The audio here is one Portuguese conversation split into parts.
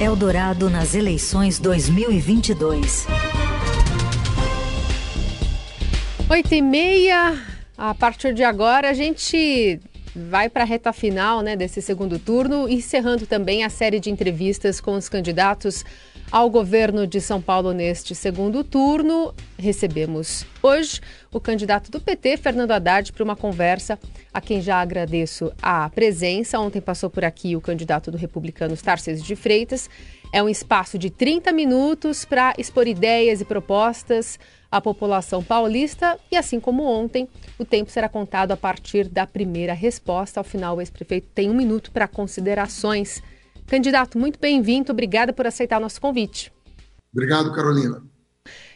Eldorado nas eleições 2022. Oito e meia. A partir de agora, a gente vai para a reta final né, desse segundo turno, encerrando também a série de entrevistas com os candidatos ao governo de São Paulo neste segundo turno. Recebemos hoje o candidato do PT, Fernando Haddad, para uma conversa a quem já agradeço a presença. Ontem passou por aqui o candidato do republicano Tarcísio de Freitas. É um espaço de 30 minutos para expor ideias e propostas à população paulista e, assim como ontem, o tempo será contado a partir da primeira resposta. Ao final, o ex-prefeito tem um minuto para considerações Candidato, muito bem-vindo. Obrigada por aceitar o nosso convite. Obrigado, Carolina.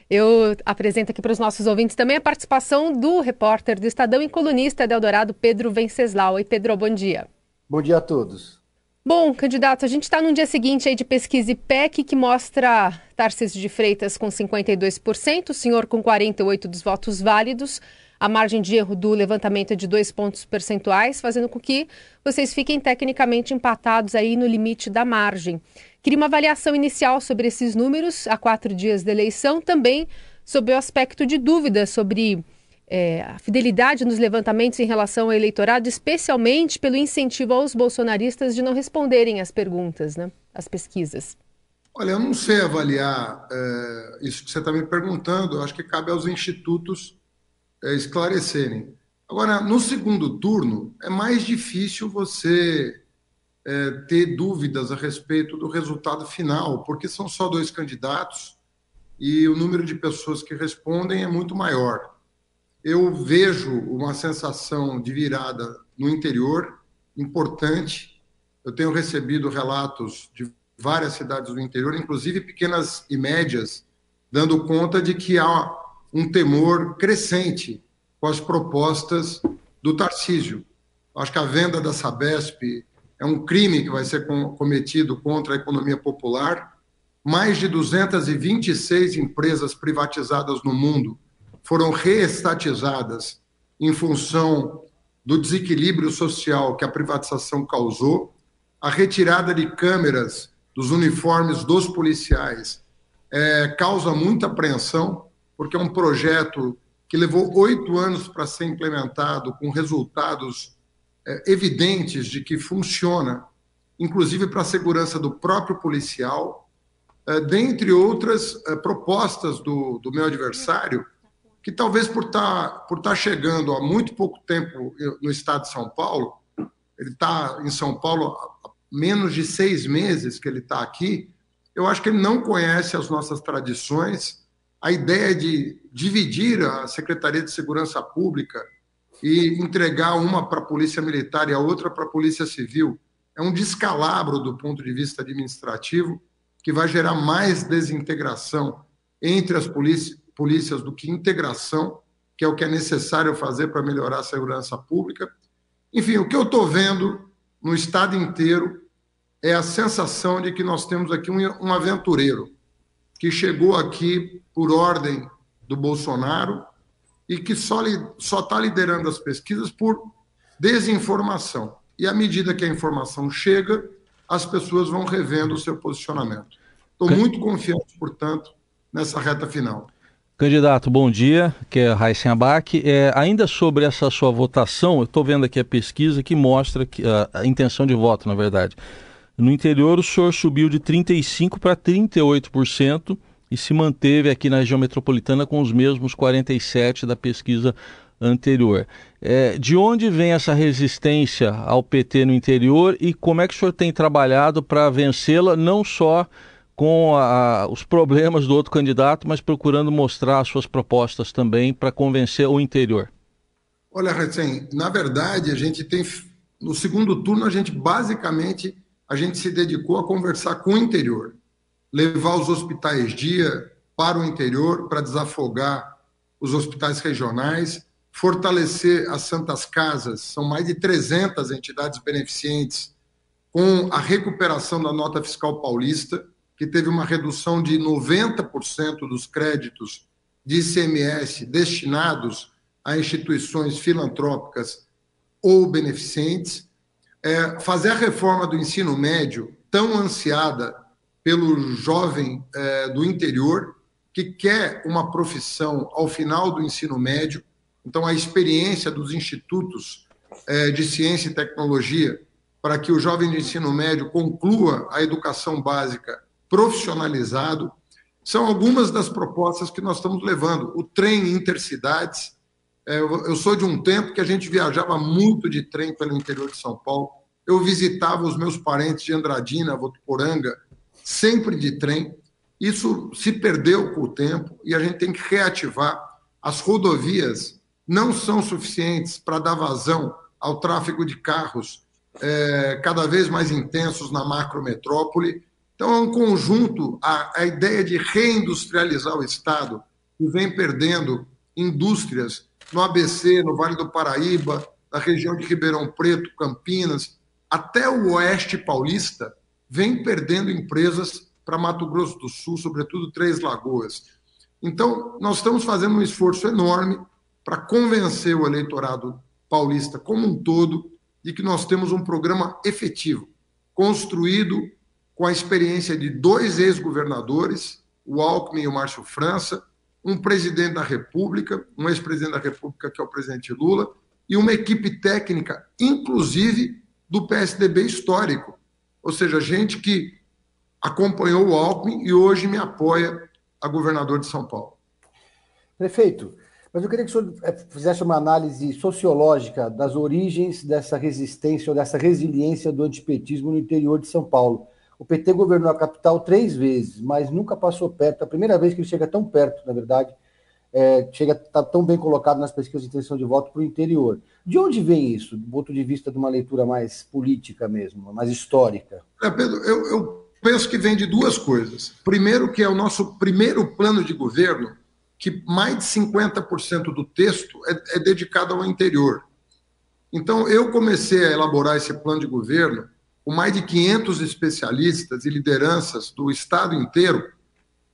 Eu apresento aqui para os nossos ouvintes também a participação do repórter do Estadão e colunista de Eldorado, Pedro Venceslau. Oi, Pedro, bom dia. Bom dia a todos. Bom, candidato, a gente está num dia seguinte aí de pesquisa IPEC que mostra Tarcísio de Freitas com 52%, o senhor com 48% dos votos válidos. A margem de erro do levantamento é de dois pontos percentuais, fazendo com que vocês fiquem tecnicamente empatados aí no limite da margem. Queria uma avaliação inicial sobre esses números a quatro dias da eleição, também sobre o aspecto de dúvida sobre é, a fidelidade nos levantamentos em relação ao eleitorado, especialmente pelo incentivo aos bolsonaristas de não responderem às perguntas, né, às pesquisas. Olha, eu não sei avaliar é, isso que você está me perguntando. Eu acho que cabe aos institutos é, esclarecerem. Agora, no segundo turno, é mais difícil você é, ter dúvidas a respeito do resultado final, porque são só dois candidatos e o número de pessoas que respondem é muito maior. Eu vejo uma sensação de virada no interior importante. Eu tenho recebido relatos de várias cidades do interior, inclusive pequenas e médias, dando conta de que há um temor crescente com as propostas do Tarcísio. Acho que a venda da Sabesp é um crime que vai ser cometido contra a economia popular. Mais de 226 empresas privatizadas no mundo foram reestatizadas em função do desequilíbrio social que a privatização causou. A retirada de câmeras dos uniformes dos policiais é, causa muita apreensão porque é um projeto que levou oito anos para ser implementado, com resultados é, evidentes de que funciona, inclusive para a segurança do próprio policial, é, dentre outras é, propostas do, do meu adversário, que talvez por estar tá, por tá chegando há muito pouco tempo no estado de São Paulo, ele está em São Paulo há menos de seis meses que ele está aqui, eu acho que ele não conhece as nossas tradições. A ideia de dividir a Secretaria de Segurança Pública e entregar uma para a Polícia Militar e a outra para a Polícia Civil é um descalabro do ponto de vista administrativo que vai gerar mais desintegração entre as polícias do que integração, que é o que é necessário fazer para melhorar a segurança pública. Enfim, o que eu estou vendo no estado inteiro é a sensação de que nós temos aqui um, um aventureiro que chegou aqui por ordem do Bolsonaro e que só está liderando as pesquisas por desinformação. E à medida que a informação chega, as pessoas vão revendo o seu posicionamento. Estou muito confiante, portanto, nessa reta final. Candidato, bom dia, que é Raíssen Abac. É, ainda sobre essa sua votação, eu estou vendo aqui a pesquisa que mostra que, a, a intenção de voto, na verdade. No interior, o senhor subiu de 35% para 38% e se manteve aqui na região metropolitana com os mesmos 47% da pesquisa anterior. É, de onde vem essa resistência ao PT no interior e como é que o senhor tem trabalhado para vencê-la, não só com a, os problemas do outro candidato, mas procurando mostrar as suas propostas também para convencer o interior? Olha, Recém, na verdade, a gente tem. No segundo turno, a gente basicamente a gente se dedicou a conversar com o interior, levar os hospitais dia para o interior para desafogar os hospitais regionais, fortalecer as santas casas, são mais de 300 entidades beneficentes, com a recuperação da nota fiscal paulista, que teve uma redução de 90% dos créditos de ICMS destinados a instituições filantrópicas ou beneficentes é, fazer a reforma do ensino médio, tão ansiada pelo jovem é, do interior que quer uma profissão ao final do ensino médio. Então, a experiência dos institutos é, de ciência e tecnologia para que o jovem de ensino médio conclua a educação básica profissionalizado, são algumas das propostas que nós estamos levando. O trem intercidades. É, eu sou de um tempo que a gente viajava muito de trem pelo interior de São Paulo. Eu visitava os meus parentes de Andradina, Votuporanga, sempre de trem. Isso se perdeu com o tempo e a gente tem que reativar. As rodovias não são suficientes para dar vazão ao tráfego de carros é, cada vez mais intensos na macrometrópole. Então, é um conjunto, a, a ideia de reindustrializar o Estado, que vem perdendo indústrias no ABC, no Vale do Paraíba, na região de Ribeirão Preto, Campinas, até o oeste paulista, vem perdendo empresas para Mato Grosso do Sul, sobretudo Três Lagoas. Então, nós estamos fazendo um esforço enorme para convencer o eleitorado paulista como um todo de que nós temos um programa efetivo, construído com a experiência de dois ex-governadores, o Alckmin e o Márcio França, um presidente da República, um ex-presidente da República, que é o presidente Lula, e uma equipe técnica, inclusive do PSDB histórico, ou seja, gente que acompanhou o Alckmin e hoje me apoia a governador de São Paulo. Prefeito, mas eu queria que o senhor eh, fizesse uma análise sociológica das origens dessa resistência ou dessa resiliência do antipetismo no interior de São Paulo. O PT governou a capital três vezes, mas nunca passou perto. A primeira vez que ele chega tão perto, na verdade, é, chega tá tão bem colocado nas pesquisas de intenção de voto para o interior. De onde vem isso, do ponto de vista de uma leitura mais política mesmo, mais histórica? É, Pedro, eu, eu penso que vem de duas coisas. Primeiro, que é o nosso primeiro plano de governo, que mais de 50% do texto é, é dedicado ao interior. Então, eu comecei a elaborar esse plano de governo com mais de 500 especialistas e lideranças do estado inteiro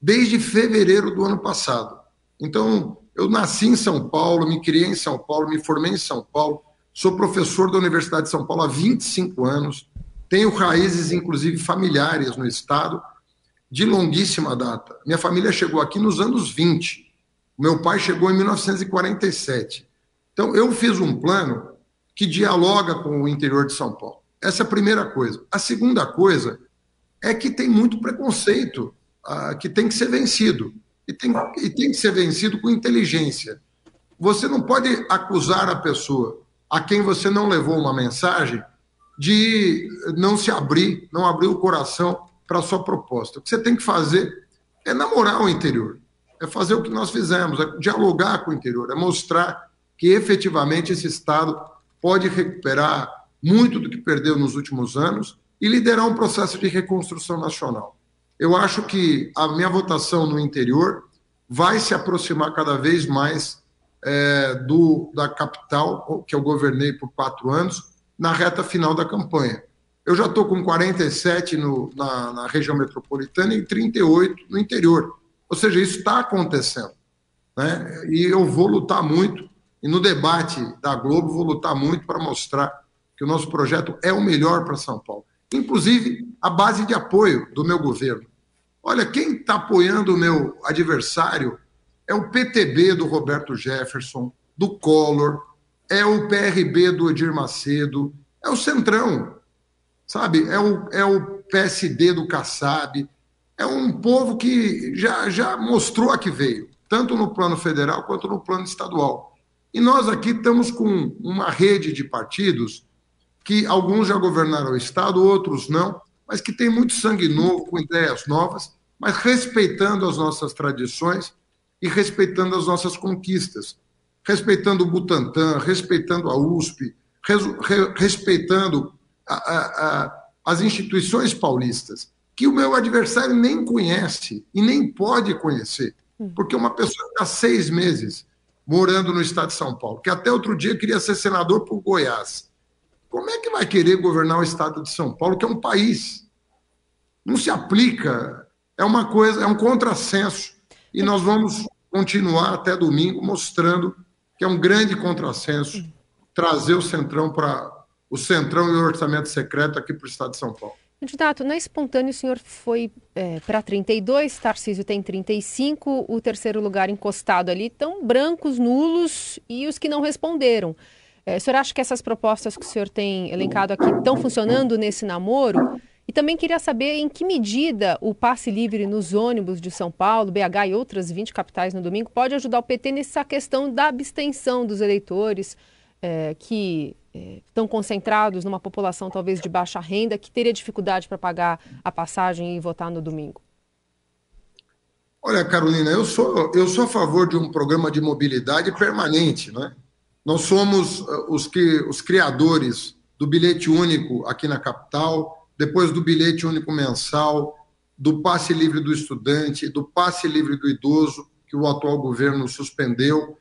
desde fevereiro do ano passado. Então, eu nasci em São Paulo, me criei em São Paulo, me formei em São Paulo, sou professor da Universidade de São Paulo há 25 anos, tenho raízes, inclusive, familiares no estado, de longuíssima data. Minha família chegou aqui nos anos 20, meu pai chegou em 1947. Então, eu fiz um plano que dialoga com o interior de São Paulo. Essa é a primeira coisa. A segunda coisa é que tem muito preconceito uh, que tem que ser vencido. E tem, e tem que ser vencido com inteligência. Você não pode acusar a pessoa a quem você não levou uma mensagem de não se abrir, não abrir o coração para a sua proposta. O que você tem que fazer é namorar o interior, é fazer o que nós fizemos, é dialogar com o interior, é mostrar que efetivamente esse Estado pode recuperar muito do que perdeu nos últimos anos e liderar um processo de reconstrução nacional. Eu acho que a minha votação no interior vai se aproximar cada vez mais é, do da capital, que eu governei por quatro anos, na reta final da campanha. Eu já estou com 47 no, na, na região metropolitana e 38 no interior. Ou seja, isso está acontecendo. Né? E eu vou lutar muito, e no debate da Globo, vou lutar muito para mostrar que o nosso projeto é o melhor para São Paulo. Inclusive, a base de apoio do meu governo. Olha, quem está apoiando o meu adversário é o PTB do Roberto Jefferson, do Collor, é o PRB do Edir Macedo, é o Centrão, sabe? É o, é o PSD do Kassab. É um povo que já, já mostrou a que veio, tanto no plano federal quanto no plano estadual. E nós aqui estamos com uma rede de partidos que alguns já governaram o Estado, outros não, mas que tem muito sangue novo, com ideias novas, mas respeitando as nossas tradições e respeitando as nossas conquistas, respeitando o Butantan, respeitando a USP, res, re, respeitando a, a, a, as instituições paulistas, que o meu adversário nem conhece e nem pode conhecer, hum. porque uma pessoa está seis meses morando no estado de São Paulo, que até outro dia queria ser senador por Goiás, como é que vai querer governar o estado de São Paulo, que é um país? Não se aplica. É uma coisa, é um contrassenso. E nós vamos continuar até domingo mostrando que é um grande contrassenso trazer o Centrão para o Centrão e o orçamento secreto aqui para o estado de São Paulo. Candidato, na espontânea o senhor foi é, para 32, Tarcísio tem 35, o terceiro lugar encostado ali estão brancos, nulos e os que não responderam. É, o senhor acha que essas propostas que o senhor tem elencado aqui estão funcionando nesse namoro? E também queria saber em que medida o passe livre nos ônibus de São Paulo, BH e outras 20 capitais no domingo pode ajudar o PT nessa questão da abstenção dos eleitores é, que é, estão concentrados numa população talvez de baixa renda que teria dificuldade para pagar a passagem e votar no domingo? Olha, Carolina, eu sou, eu sou a favor de um programa de mobilidade permanente. Né? Nós somos uh, os, que, os criadores do bilhete único aqui na capital, depois do bilhete único mensal, do passe livre do estudante, do passe livre do idoso, que o atual governo suspendeu.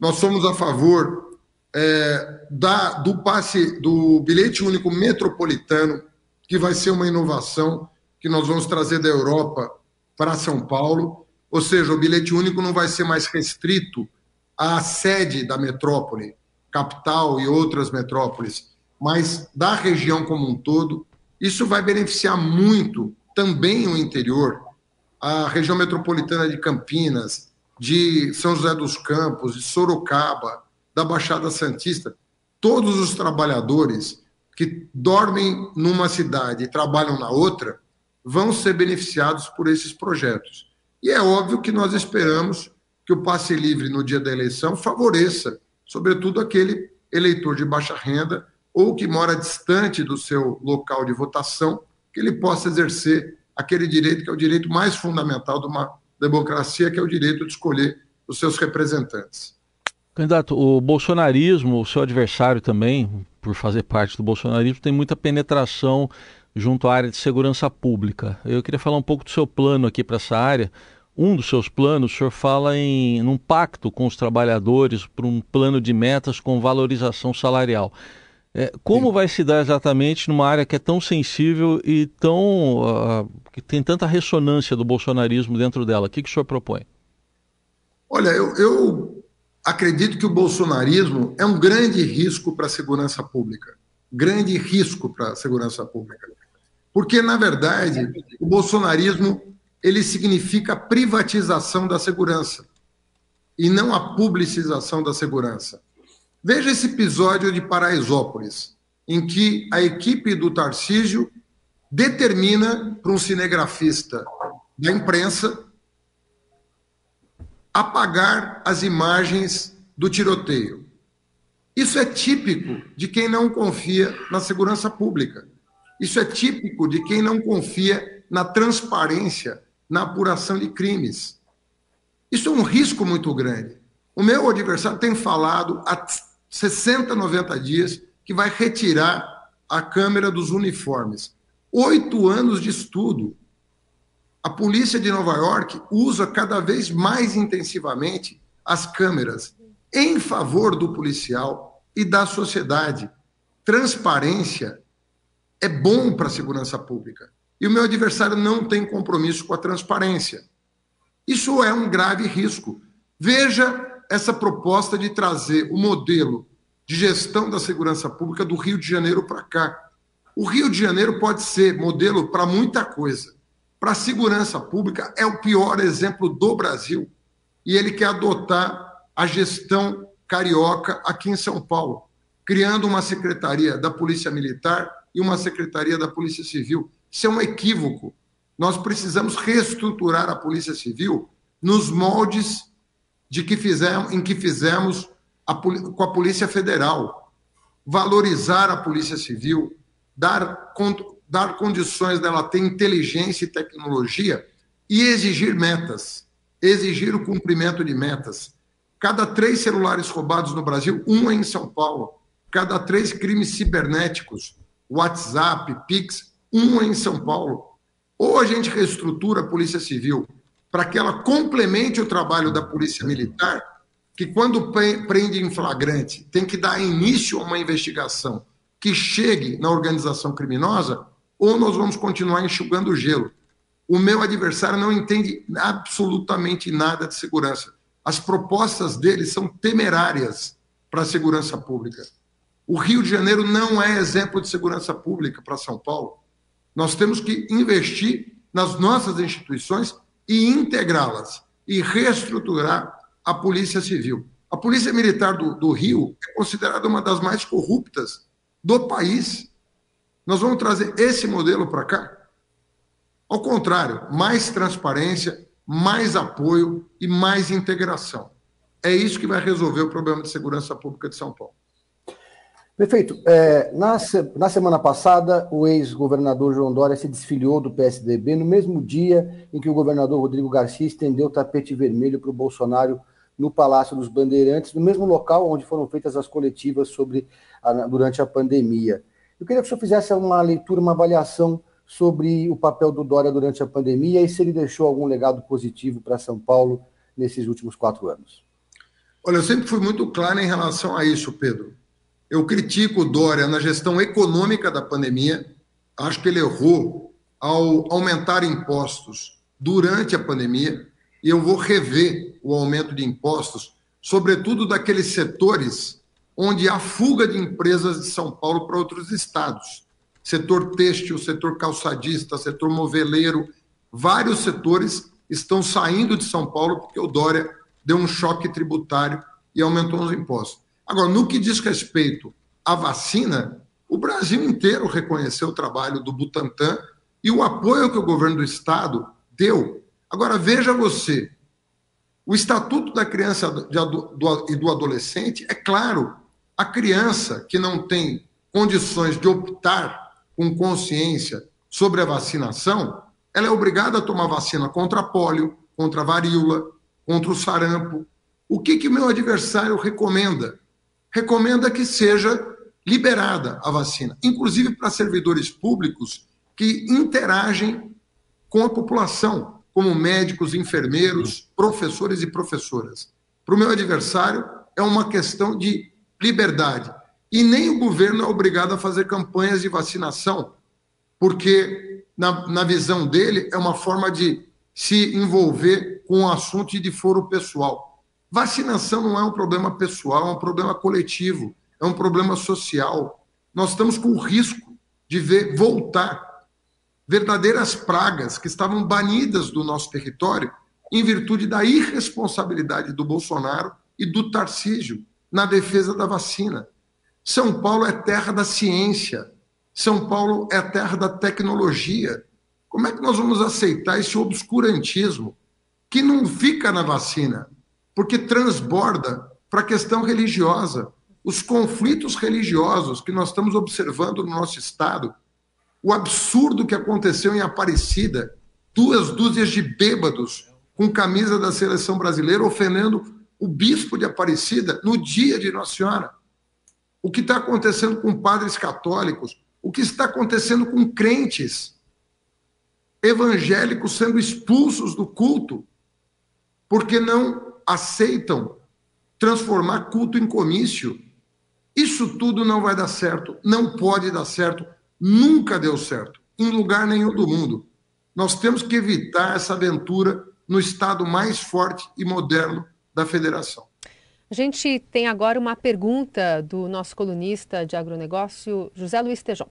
Nós somos a favor é, da, do passe do bilhete único metropolitano, que vai ser uma inovação que nós vamos trazer da Europa para São Paulo. Ou seja, o bilhete único não vai ser mais restrito à sede da metrópole, capital e outras metrópoles, mas da região como um todo. Isso vai beneficiar muito também o interior, a região metropolitana de Campinas, de São José dos Campos, de Sorocaba, da Baixada Santista, todos os trabalhadores que dormem numa cidade e trabalham na outra vão ser beneficiados por esses projetos. E é óbvio que nós esperamos que o passe livre no dia da eleição favoreça, sobretudo, aquele eleitor de baixa renda ou que mora distante do seu local de votação, que ele possa exercer aquele direito que é o direito mais fundamental de uma democracia, que é o direito de escolher os seus representantes. Candidato, o bolsonarismo, o seu adversário também, por fazer parte do bolsonarismo, tem muita penetração junto à área de segurança pública. Eu queria falar um pouco do seu plano aqui para essa área. Um dos seus planos, o senhor fala em um pacto com os trabalhadores para um plano de metas com valorização salarial. É, como Sim. vai se dar exatamente numa área que é tão sensível e tão uh, que tem tanta ressonância do bolsonarismo dentro dela? O que, que o senhor propõe? Olha, eu, eu acredito que o bolsonarismo é um grande risco para a segurança pública. Grande risco para a segurança pública. Porque, na verdade, o bolsonarismo ele significa privatização da segurança e não a publicização da segurança. Veja esse episódio de Paraisópolis, em que a equipe do Tarcísio determina para um cinegrafista da imprensa apagar as imagens do tiroteio. Isso é típico de quem não confia na segurança pública. Isso é típico de quem não confia na transparência na apuração de crimes. Isso é um risco muito grande. O meu adversário tem falado há 60, 90 dias que vai retirar a câmera dos uniformes. Oito anos de estudo a polícia de Nova York usa cada vez mais intensivamente as câmeras em favor do policial e da sociedade. Transparência é bom para a segurança pública. E o meu adversário não tem compromisso com a transparência. Isso é um grave risco. Veja essa proposta de trazer o modelo de gestão da segurança pública do Rio de Janeiro para cá. O Rio de Janeiro pode ser modelo para muita coisa para a segurança pública é o pior exemplo do Brasil. E ele quer adotar a gestão carioca aqui em São Paulo, criando uma secretaria da Polícia Militar e uma secretaria da Polícia Civil. Isso é um equívoco. Nós precisamos reestruturar a Polícia Civil nos moldes de que fizemos, em que fizemos a, com a Polícia Federal. Valorizar a Polícia Civil, dar dar condições dela ter inteligência e tecnologia e exigir metas, exigir o cumprimento de metas. Cada três celulares roubados no Brasil, um é em São Paulo. Cada três crimes cibernéticos, WhatsApp, Pix, um é em São Paulo. Ou a gente reestrutura a Polícia Civil para que ela complemente o trabalho da Polícia Militar, que quando prende em flagrante tem que dar início a uma investigação que chegue na organização criminosa, ou nós vamos continuar enxugando o gelo. O meu adversário não entende absolutamente nada de segurança. As propostas dele são temerárias para a segurança pública. O Rio de Janeiro não é exemplo de segurança pública para São Paulo. Nós temos que investir nas nossas instituições e integrá-las e reestruturar a Polícia Civil. A Polícia Militar do, do Rio é considerada uma das mais corruptas do país. Nós vamos trazer esse modelo para cá? Ao contrário, mais transparência, mais apoio e mais integração. É isso que vai resolver o problema de segurança pública de São Paulo. Prefeito, é, na, na, semana passada, o ex-governador João Dória se desfiliou do PSDB no mesmo dia em que o governador Rodrigo Garcia estendeu o tapete vermelho para o Bolsonaro no Palácio dos Bandeirantes, no mesmo local onde foram feitas as coletivas sobre a, durante a pandemia. Eu queria que o senhor fizesse uma leitura, uma avaliação sobre o papel do Dória durante a pandemia e se ele deixou algum legado positivo para São Paulo nesses últimos quatro anos. Olha, eu sempre fui muito claro em relação a isso, Pedro. Eu critico o Dória na gestão econômica da pandemia. Acho que ele errou ao aumentar impostos durante a pandemia. E eu vou rever o aumento de impostos, sobretudo daqueles setores onde há fuga de empresas de São Paulo para outros estados. Setor têxtil, setor calçadista, setor moveleiro, vários setores estão saindo de São Paulo porque o Dória deu um choque tributário e aumentou os impostos. Agora, no que diz respeito à vacina, o Brasil inteiro reconheceu o trabalho do Butantan e o apoio que o governo do Estado deu. Agora, veja você, o Estatuto da Criança e do Adolescente é claro, a criança que não tem condições de optar com consciência sobre a vacinação, ela é obrigada a tomar vacina contra a polio, contra varíola, contra o sarampo. O que que meu adversário recomenda? Recomenda que seja liberada a vacina, inclusive para servidores públicos que interagem com a população, como médicos, enfermeiros, professores e professoras. Para o meu adversário, é uma questão de liberdade. E nem o governo é obrigado a fazer campanhas de vacinação, porque, na, na visão dele, é uma forma de se envolver com o assunto de foro pessoal. Vacinação não é um problema pessoal, é um problema coletivo, é um problema social. Nós estamos com o risco de ver voltar verdadeiras pragas que estavam banidas do nosso território em virtude da irresponsabilidade do Bolsonaro e do Tarcísio na defesa da vacina. São Paulo é terra da ciência, São Paulo é terra da tecnologia. Como é que nós vamos aceitar esse obscurantismo que não fica na vacina, porque transborda para a questão religiosa. Os conflitos religiosos que nós estamos observando no nosso Estado, o absurdo que aconteceu em Aparecida, duas dúzias de bêbados com camisa da seleção brasileira ofendendo o bispo de Aparecida no dia de Nossa Senhora. O que está acontecendo com padres católicos, o que está acontecendo com crentes evangélicos sendo expulsos do culto, porque não aceitam transformar culto em comício. Isso tudo não vai dar certo, não pode dar certo, nunca deu certo, em lugar nenhum do mundo. Nós temos que evitar essa aventura no estado mais forte e moderno da federação. A gente tem agora uma pergunta do nosso colunista de agronegócio, José Luiz Tejon.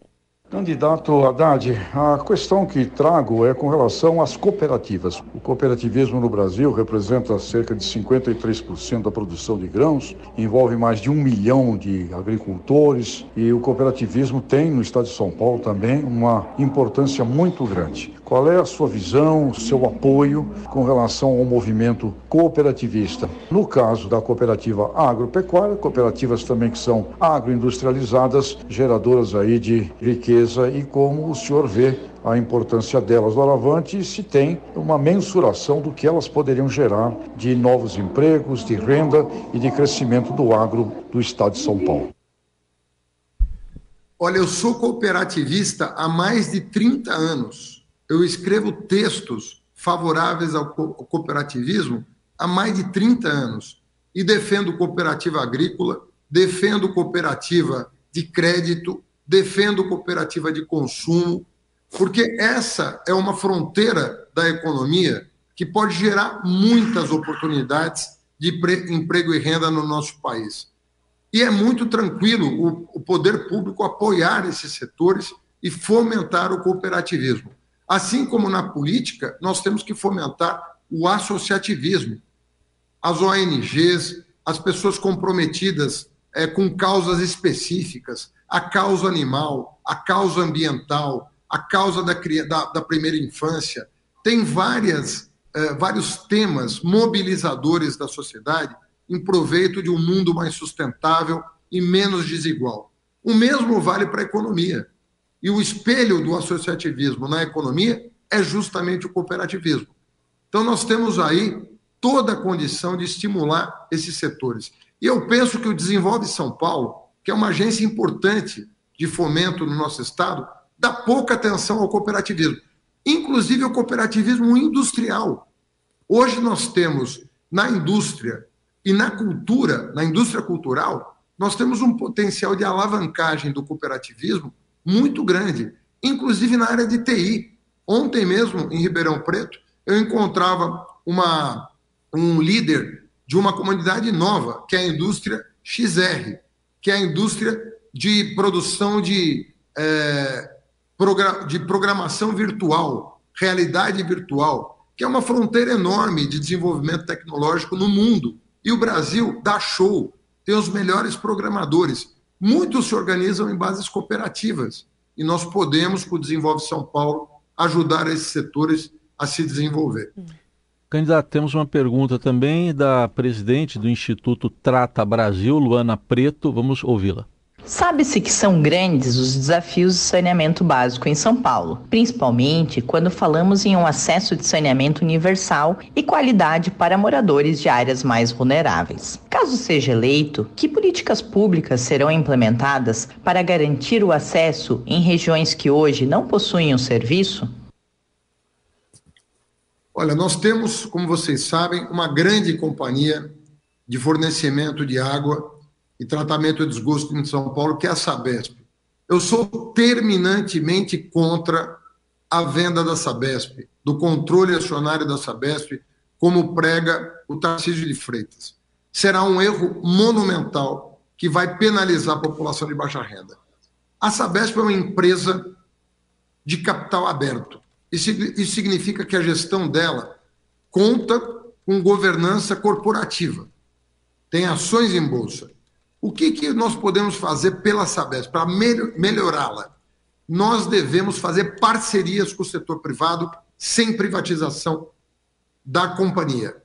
Candidato Haddad, a questão que trago é com relação às cooperativas. O cooperativismo no Brasil representa cerca de 53% da produção de grãos, envolve mais de um milhão de agricultores e o cooperativismo tem no estado de São Paulo também uma importância muito grande. Qual é a sua visão, seu apoio com relação ao movimento cooperativista? No caso da cooperativa agropecuária, cooperativas também que são agroindustrializadas, geradoras aí de riqueza e como o senhor vê a importância delas no Alavante e se tem uma mensuração do que elas poderiam gerar de novos empregos, de renda e de crescimento do agro do estado de São Paulo. Olha, eu sou cooperativista há mais de 30 anos. Eu escrevo textos favoráveis ao cooperativismo há mais de 30 anos e defendo cooperativa agrícola, defendo cooperativa de crédito, defendo cooperativa de consumo, porque essa é uma fronteira da economia que pode gerar muitas oportunidades de emprego e renda no nosso país. E é muito tranquilo o, o poder público apoiar esses setores e fomentar o cooperativismo. Assim como na política, nós temos que fomentar o associativismo. As ONGs, as pessoas comprometidas é, com causas específicas, a causa animal, a causa ambiental, a causa da, da, da primeira infância. Tem várias, é, vários temas mobilizadores da sociedade em proveito de um mundo mais sustentável e menos desigual. O mesmo vale para a economia. E o espelho do associativismo na economia é justamente o cooperativismo. Então, nós temos aí toda a condição de estimular esses setores. E eu penso que o Desenvolve São Paulo, que é uma agência importante de fomento no nosso estado, dá pouca atenção ao cooperativismo, inclusive ao cooperativismo industrial. Hoje nós temos na indústria e na cultura, na indústria cultural, nós temos um potencial de alavancagem do cooperativismo muito grande, inclusive na área de TI. Ontem mesmo, em Ribeirão Preto, eu encontrava uma, um líder de uma comunidade nova, que é a indústria XR, que é a indústria de produção de, é, de programação virtual, realidade virtual, que é uma fronteira enorme de desenvolvimento tecnológico no mundo. E o Brasil dá show, tem os melhores programadores. Muitos se organizam em bases cooperativas e nós podemos, com o Desenvolve São Paulo, ajudar esses setores a se desenvolver. Candidato, temos uma pergunta também da presidente do Instituto Trata Brasil, Luana Preto. Vamos ouvi-la. Sabe-se que são grandes os desafios de saneamento básico em São Paulo, principalmente quando falamos em um acesso de saneamento universal e qualidade para moradores de áreas mais vulneráveis. Caso seja eleito, que políticas públicas serão implementadas para garantir o acesso em regiões que hoje não possuem o serviço? Olha, nós temos, como vocês sabem, uma grande companhia de fornecimento de água e tratamento de esgoto em São Paulo, que é a Sabesp. Eu sou terminantemente contra a venda da Sabesp, do controle acionário da Sabesp, como prega o Tarcísio de Freitas. Será um erro monumental que vai penalizar a população de baixa renda. A Sabesp é uma empresa de capital aberto. Isso significa que a gestão dela conta com governança corporativa, tem ações em bolsa o que, que nós podemos fazer pela Sabesp para melhorá-la? Nós devemos fazer parcerias com o setor privado sem privatização da companhia.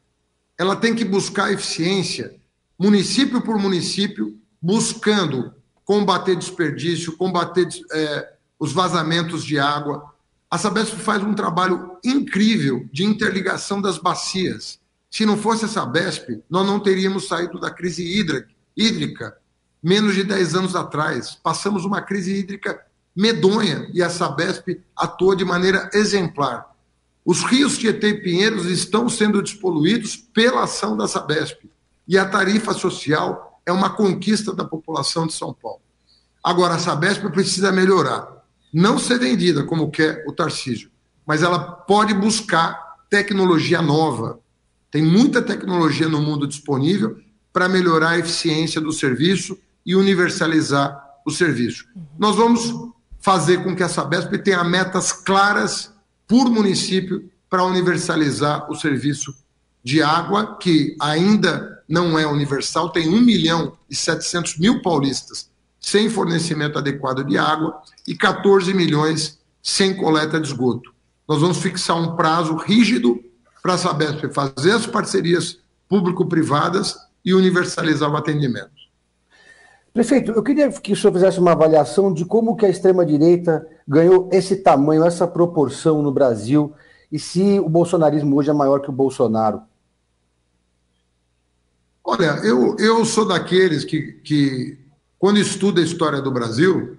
Ela tem que buscar eficiência, município por município, buscando combater desperdício, combater é, os vazamentos de água. A Sabesp faz um trabalho incrível de interligação das bacias. Se não fosse a Sabesp, nós não teríamos saído da crise hídrica hídrica menos de 10 anos atrás. Passamos uma crise hídrica medonha e a Sabesp atua de maneira exemplar. Os rios Tietê e Pinheiros estão sendo despoluídos pela ação da Sabesp. E a tarifa social é uma conquista da população de São Paulo. Agora, a Sabesp precisa melhorar. Não ser vendida como quer o Tarcísio, mas ela pode buscar tecnologia nova. Tem muita tecnologia no mundo disponível para melhorar a eficiência do serviço e universalizar o serviço. Nós vamos fazer com que a Sabesp tenha metas claras por município para universalizar o serviço de água, que ainda não é universal, tem 1 milhão e 700 mil paulistas sem fornecimento adequado de água e 14 milhões sem coleta de esgoto. Nós vamos fixar um prazo rígido para a Sabesp fazer as parcerias público-privadas e universalizar o atendimento. Prefeito, eu queria que o senhor fizesse uma avaliação de como que a extrema-direita ganhou esse tamanho, essa proporção no Brasil, e se o bolsonarismo hoje é maior que o Bolsonaro. Olha, eu, eu sou daqueles que, que, quando estuda a história do Brasil,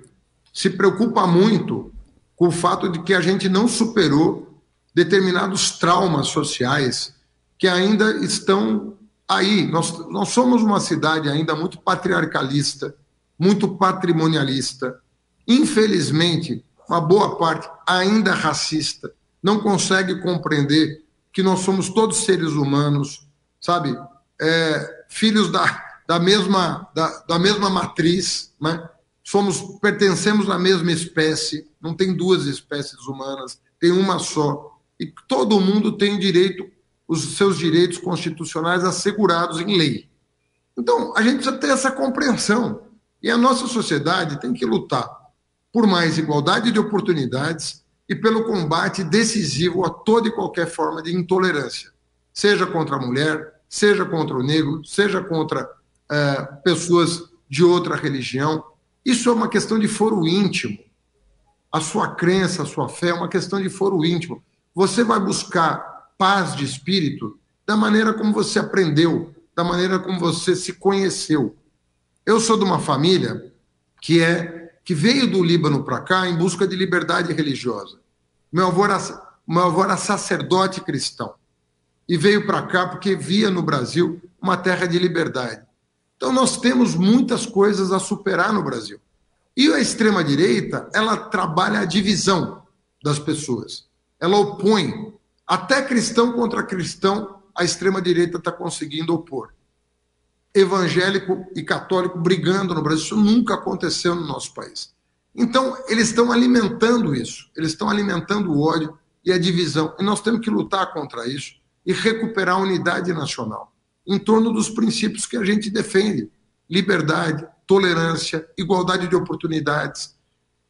se preocupa muito com o fato de que a gente não superou determinados traumas sociais que ainda estão aí, nós, nós somos uma cidade ainda muito patriarcalista, muito patrimonialista. Infelizmente, uma boa parte ainda racista, não consegue compreender que nós somos todos seres humanos, sabe? É, filhos da, da, mesma, da, da mesma matriz, né? somos pertencemos à mesma espécie, não tem duas espécies humanas, tem uma só. E todo mundo tem direito, os seus direitos constitucionais assegurados em lei. Então, a gente precisa ter essa compreensão. E a nossa sociedade tem que lutar por mais igualdade de oportunidades e pelo combate decisivo a toda e qualquer forma de intolerância, seja contra a mulher, seja contra o negro, seja contra é, pessoas de outra religião. Isso é uma questão de foro íntimo. A sua crença, a sua fé é uma questão de foro íntimo. Você vai buscar paz de espírito da maneira como você aprendeu, da maneira como você se conheceu. Eu sou de uma família que é que veio do Líbano para cá em busca de liberdade religiosa. Meu avô era, meu avô era sacerdote cristão e veio para cá porque via no Brasil uma terra de liberdade. Então nós temos muitas coisas a superar no Brasil. E a extrema direita, ela trabalha a divisão das pessoas. Ela opõe até cristão contra cristão, a extrema direita está conseguindo opor. Evangélico e católico brigando no Brasil, isso nunca aconteceu no nosso país. Então, eles estão alimentando isso, eles estão alimentando o ódio e a divisão. E nós temos que lutar contra isso e recuperar a unidade nacional em torno dos princípios que a gente defende: liberdade, tolerância, igualdade de oportunidades.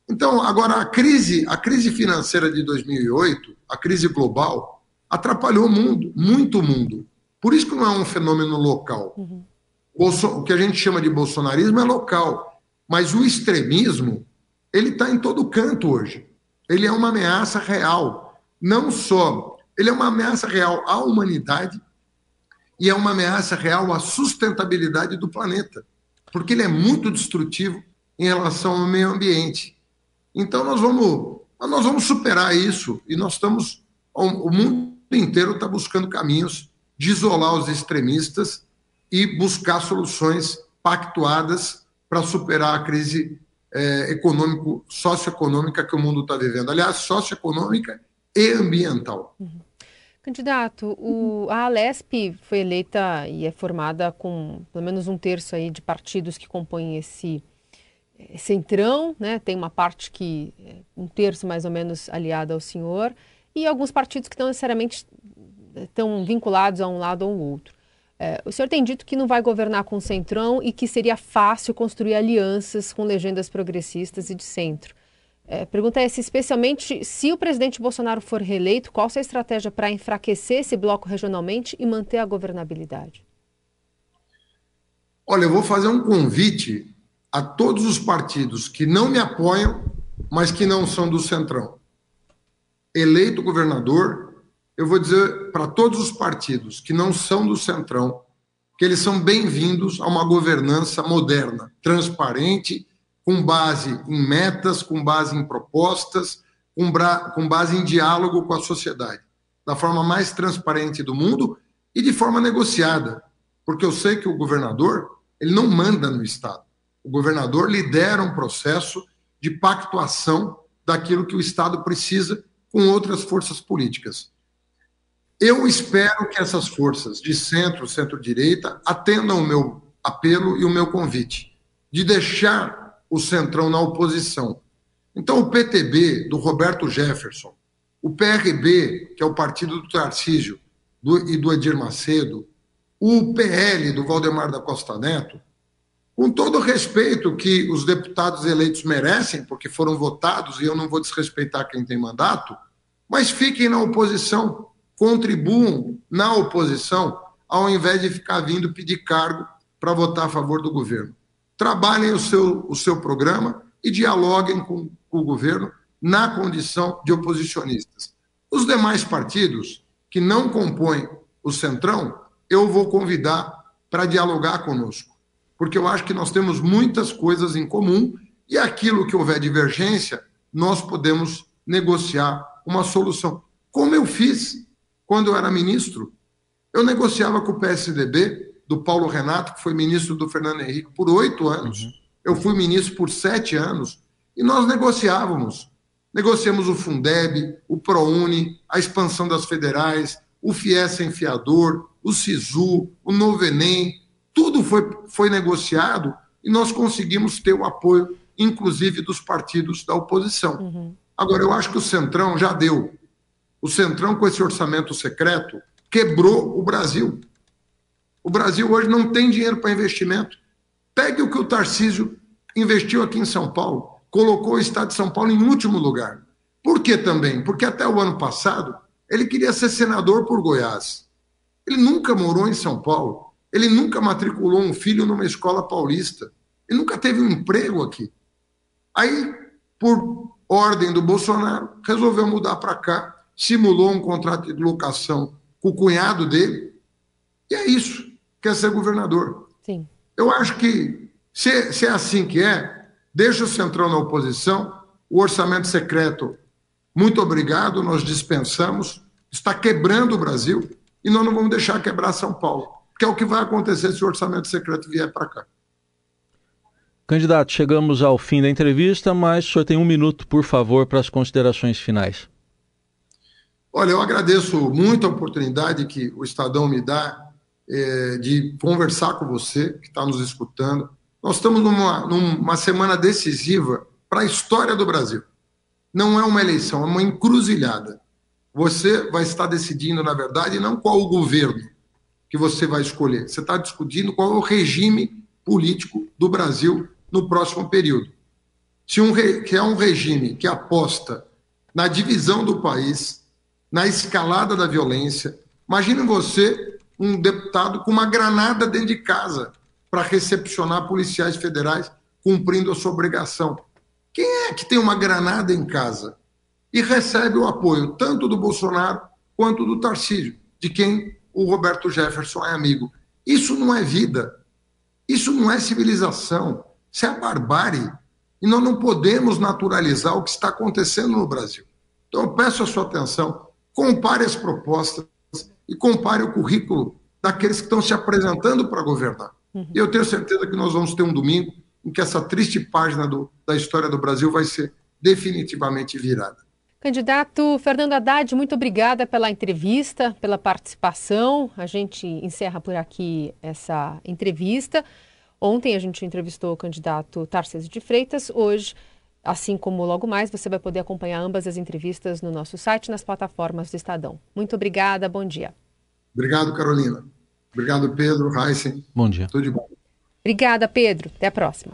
Então, agora a crise, a crise financeira de 2008, a crise global, atrapalhou o mundo, muito o mundo. Por isso que não é um fenômeno local. Uhum. O que a gente chama de bolsonarismo é local, mas o extremismo ele está em todo canto hoje. Ele é uma ameaça real, não só ele é uma ameaça real à humanidade, e é uma ameaça real à sustentabilidade do planeta, porque ele é muito destrutivo em relação ao meio ambiente. Então nós vamos, nós vamos superar isso e nós estamos, o mundo inteiro está buscando caminhos de isolar os extremistas e buscar soluções pactuadas para superar a crise é, econômico, socioeconômica que o mundo está vivendo. Aliás, socioeconômica e ambiental. Uhum. Candidato, o, a Alesp foi eleita e é formada com pelo menos um terço aí de partidos que compõem esse centrão, né? Tem uma parte que é um terço mais ou menos aliada ao senhor e alguns partidos que não necessariamente estão vinculados a um lado ou outro. É, o senhor tem dito que não vai governar com o centrão e que seria fácil construir alianças com legendas progressistas e de centro. É, pergunta é se, especialmente, se o presidente Bolsonaro for reeleito, qual sua estratégia para enfraquecer esse bloco regionalmente e manter a governabilidade? Olha, eu vou fazer um convite a todos os partidos que não me apoiam, mas que não são do Centrão. Eleito governador, eu vou dizer para todos os partidos que não são do Centrão que eles são bem-vindos a uma governança moderna, transparente com base em metas, com base em propostas, com, com base em diálogo com a sociedade, da forma mais transparente do mundo e de forma negociada, porque eu sei que o governador ele não manda no Estado. O governador lidera um processo de pactuação daquilo que o Estado precisa com outras forças políticas. Eu espero que essas forças de centro, centro-direita, atendam o meu apelo e o meu convite de deixar o Centrão na oposição. Então, o PTB, do Roberto Jefferson, o PRB, que é o partido do Tarcísio do, e do Edir Macedo, o PL, do Valdemar da Costa Neto, com todo o respeito que os deputados eleitos merecem, porque foram votados, e eu não vou desrespeitar quem tem mandato, mas fiquem na oposição, contribuam na oposição, ao invés de ficar vindo pedir cargo para votar a favor do governo trabalhem o seu, o seu programa e dialoguem com, com o governo na condição de oposicionistas. Os demais partidos que não compõem o Centrão, eu vou convidar para dialogar conosco, porque eu acho que nós temos muitas coisas em comum e aquilo que houver divergência, nós podemos negociar uma solução. Como eu fiz quando eu era ministro, eu negociava com o PSDB do Paulo Renato, que foi ministro do Fernando Henrique por oito anos. Uhum. Eu fui ministro por sete anos. E nós negociávamos. Negociamos o Fundeb, o ProUni, a expansão das federais, o FIES Enfiador, o SISU, o Novo Enem. Tudo foi, foi negociado e nós conseguimos ter o apoio inclusive dos partidos da oposição. Uhum. Agora, eu acho que o Centrão já deu. O Centrão, com esse orçamento secreto, quebrou o Brasil. O Brasil hoje não tem dinheiro para investimento. Pegue o que o Tarcísio investiu aqui em São Paulo, colocou o Estado de São Paulo em último lugar. Por que também? Porque até o ano passado ele queria ser senador por Goiás. Ele nunca morou em São Paulo. Ele nunca matriculou um filho numa escola paulista. Ele nunca teve um emprego aqui. Aí, por ordem do Bolsonaro, resolveu mudar para cá, simulou um contrato de locação com o cunhado dele. E é isso. Quer ser governador. Sim. Eu acho que, se, se é assim que é, deixa o Centrão na oposição, o orçamento secreto, muito obrigado, nós dispensamos, está quebrando o Brasil e nós não vamos deixar quebrar São Paulo, que é o que vai acontecer se o orçamento secreto vier para cá. Candidato, chegamos ao fim da entrevista, mas o senhor tem um minuto, por favor, para as considerações finais. Olha, eu agradeço muito a oportunidade que o Estadão me dá é, de conversar com você, que está nos escutando. Nós estamos numa, numa semana decisiva para a história do Brasil. Não é uma eleição, é uma encruzilhada. Você vai estar decidindo, na verdade, não qual o governo que você vai escolher. Você está discutindo qual é o regime político do Brasil no próximo período. Se um que é um regime que aposta na divisão do país, na escalada da violência, imagine você um deputado com uma granada dentro de casa para recepcionar policiais federais cumprindo a sua obrigação. Quem é que tem uma granada em casa e recebe o apoio tanto do Bolsonaro quanto do Tarcísio, de quem o Roberto Jefferson é amigo? Isso não é vida. Isso não é civilização. Isso é barbárie. E nós não podemos naturalizar o que está acontecendo no Brasil. Então, eu peço a sua atenção, compare as propostas e compare o currículo daqueles que estão se apresentando para governar. Uhum. E eu tenho certeza que nós vamos ter um domingo em que essa triste página do, da história do Brasil vai ser definitivamente virada. Candidato Fernando Haddad, muito obrigada pela entrevista, pela participação. A gente encerra por aqui essa entrevista. Ontem a gente entrevistou o candidato Tarcísio de Freitas. Hoje, assim como logo mais, você vai poder acompanhar ambas as entrevistas no nosso site, nas plataformas do Estadão. Muito obrigada, bom dia. Obrigado, Carolina. Obrigado, Pedro, Heisen. Bom dia. Tudo de bom. Obrigada, Pedro. Até a próxima.